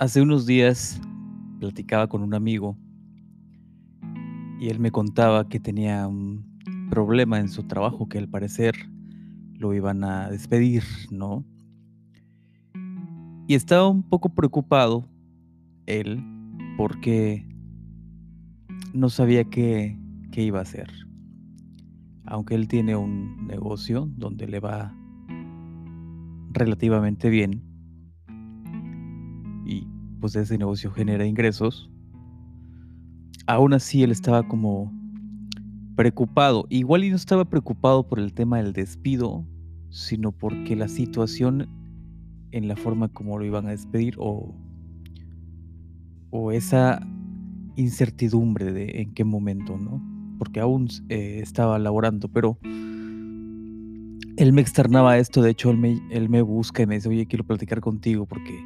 Hace unos días platicaba con un amigo y él me contaba que tenía un problema en su trabajo, que al parecer lo iban a despedir, ¿no? Y estaba un poco preocupado él porque no sabía qué, qué iba a hacer. Aunque él tiene un negocio donde le va relativamente bien pues ese negocio genera ingresos, aún así él estaba como preocupado. Igual y no estaba preocupado por el tema del despido, sino porque la situación en la forma como lo iban a despedir o, o esa incertidumbre de en qué momento, ¿no? Porque aún eh, estaba laborando, pero él me externaba esto, de hecho él me, él me busca y me dice, oye, quiero platicar contigo porque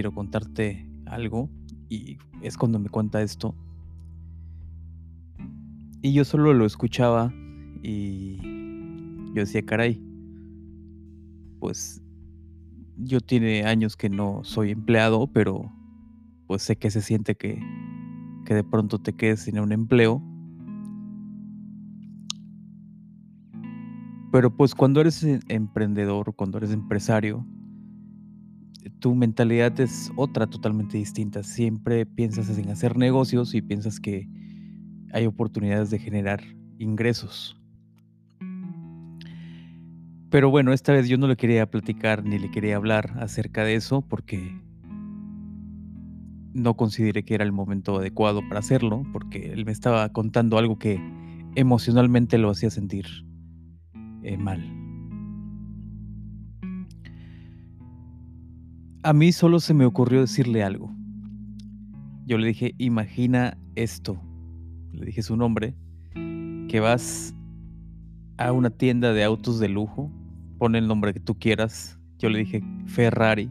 quiero contarte algo y es cuando me cuenta esto. Y yo solo lo escuchaba y yo decía, caray, pues yo tiene años que no soy empleado, pero pues sé que se siente que, que de pronto te quedes sin un empleo. Pero pues cuando eres e, emprendedor, cuando eres empresario, tu mentalidad es otra totalmente distinta. Siempre piensas en hacer negocios y piensas que hay oportunidades de generar ingresos. Pero bueno, esta vez yo no le quería platicar ni le quería hablar acerca de eso porque no consideré que era el momento adecuado para hacerlo, porque él me estaba contando algo que emocionalmente lo hacía sentir eh, mal. A mí solo se me ocurrió decirle algo. Yo le dije, imagina esto le dije su nombre, que vas a una tienda de autos de lujo, pon el nombre que tú quieras, yo le dije Ferrari,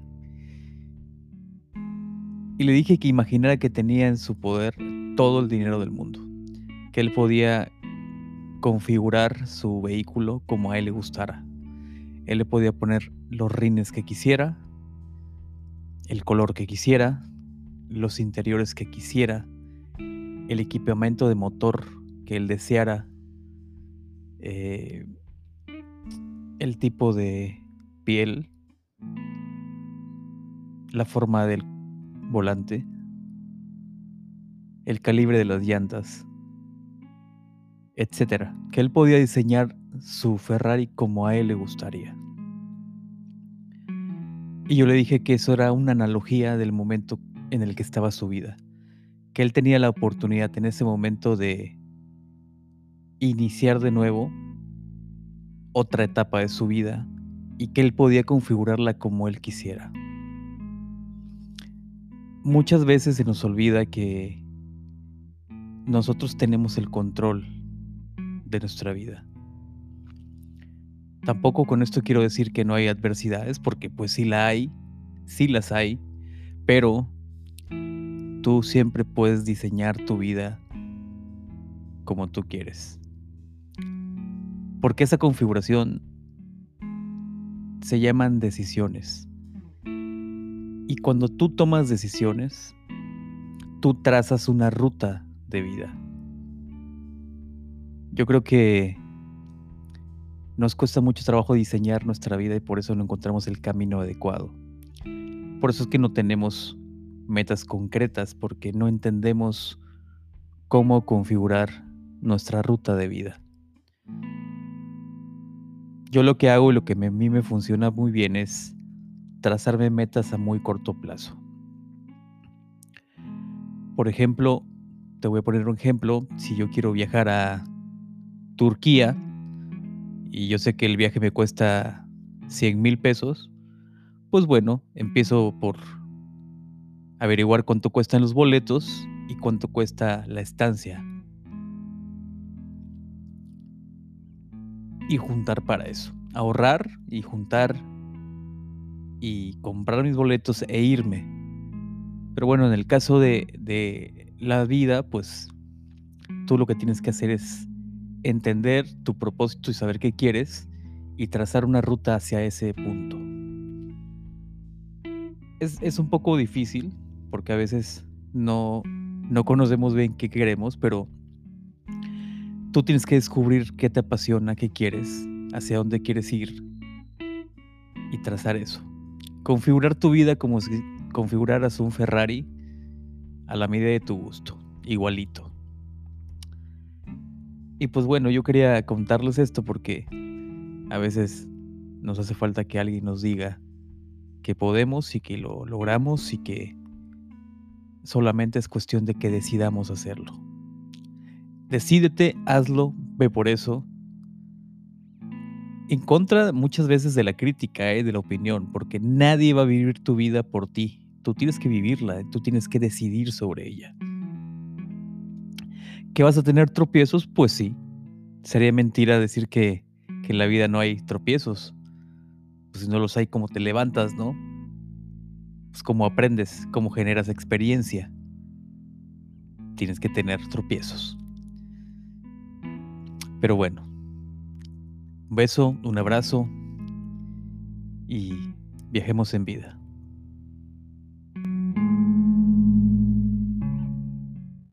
y le dije que imaginara que tenía en su poder todo el dinero del mundo, que él podía configurar su vehículo como a él le gustara. Él le podía poner los rines que quisiera, el color que quisiera, los interiores que quisiera, el equipamiento de motor que él deseara, eh, el tipo de piel, la forma del volante, el calibre de las llantas, etcétera, que él podía diseñar su Ferrari como a él le gustaría. Y yo le dije que eso era una analogía del momento en el que estaba su vida que él tenía la oportunidad en ese momento de iniciar de nuevo otra etapa de su vida y que él podía configurarla como él quisiera. Muchas veces se nos olvida que nosotros tenemos el control de nuestra vida. Tampoco con esto quiero decir que no hay adversidades, porque pues sí la hay, sí las hay, pero Tú siempre puedes diseñar tu vida como tú quieres. Porque esa configuración se llaman decisiones. Y cuando tú tomas decisiones, tú trazas una ruta de vida. Yo creo que nos cuesta mucho trabajo diseñar nuestra vida y por eso no encontramos el camino adecuado. Por eso es que no tenemos metas concretas porque no entendemos cómo configurar nuestra ruta de vida. Yo lo que hago y lo que a mí me funciona muy bien es trazarme metas a muy corto plazo. Por ejemplo, te voy a poner un ejemplo, si yo quiero viajar a Turquía y yo sé que el viaje me cuesta 100 mil pesos, pues bueno, empiezo por averiguar cuánto cuestan los boletos y cuánto cuesta la estancia. Y juntar para eso. Ahorrar y juntar y comprar mis boletos e irme. Pero bueno, en el caso de, de la vida, pues tú lo que tienes que hacer es entender tu propósito y saber qué quieres y trazar una ruta hacia ese punto. es, un poco difícil porque a veces no, no conocemos bien qué queremos, pero tú tienes que descubrir qué te apasiona, qué quieres, hacia dónde quieres ir y trazar eso. Configurar tu vida como si configuraras un Ferrari a la medida de tu gusto, igualito. Y pues bueno, yo quería contarles esto porque a veces nos hace falta que alguien nos diga que podemos y que lo logramos y que solamente es cuestión de que decidamos hacerlo. Decídete, hazlo, ve por eso. En contra muchas veces de la crítica, ¿eh? de la opinión, porque nadie va a vivir tu vida por ti. Tú tienes que vivirla, tú tienes que decidir sobre ella. ¿Que vas a tener tropiezos? Pues sí. Sería mentira decir que, que en la vida no hay tropiezos pues si no los hay, ¿cómo te levantas, no? Pues cómo aprendes, cómo generas experiencia. Tienes que tener tropiezos. Pero bueno, un beso, un abrazo y viajemos en vida.